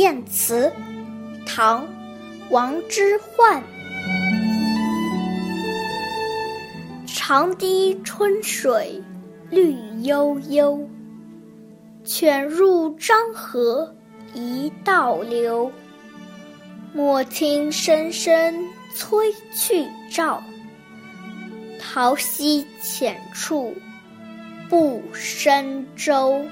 燕词，唐·王之涣。长堤春水绿悠悠，犬入漳河一道流。莫听声声催去棹，桃溪浅处不胜舟。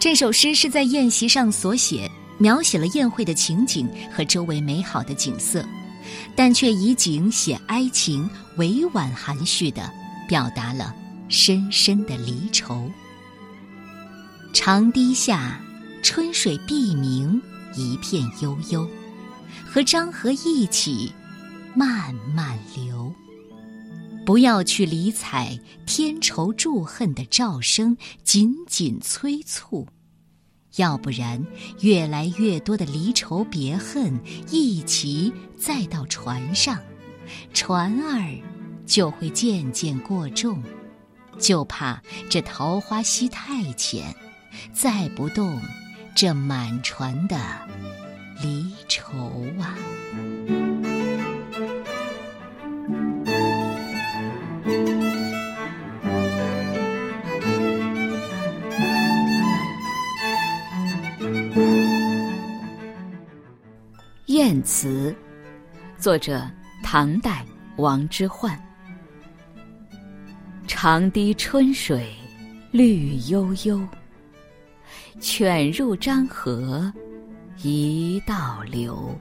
这首诗是在宴席上所写，描写了宴会的情景和周围美好的景色，但却以景写哀情，委婉含蓄的表达了深深的离愁。长堤下，春水碧明，一片悠悠，和漳河一起慢慢流。不要去理睬添愁助恨的噪声，紧紧催促，要不然越来越多的离愁别恨一齐载到船上，船儿就会渐渐过重，就怕这桃花溪太浅，载不动这满船的离愁啊。《燕词》，作者唐代王之涣。长堤春水绿悠悠，犬入漳河一道流。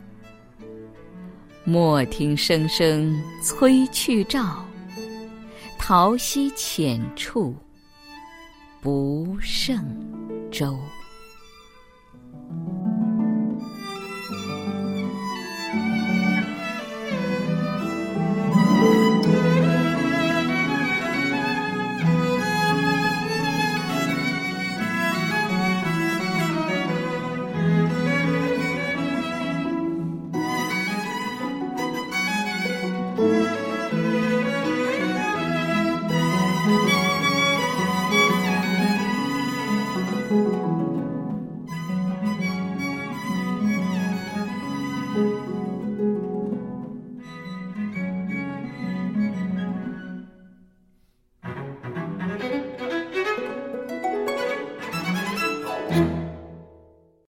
莫听声声催去棹，桃溪浅处不胜舟。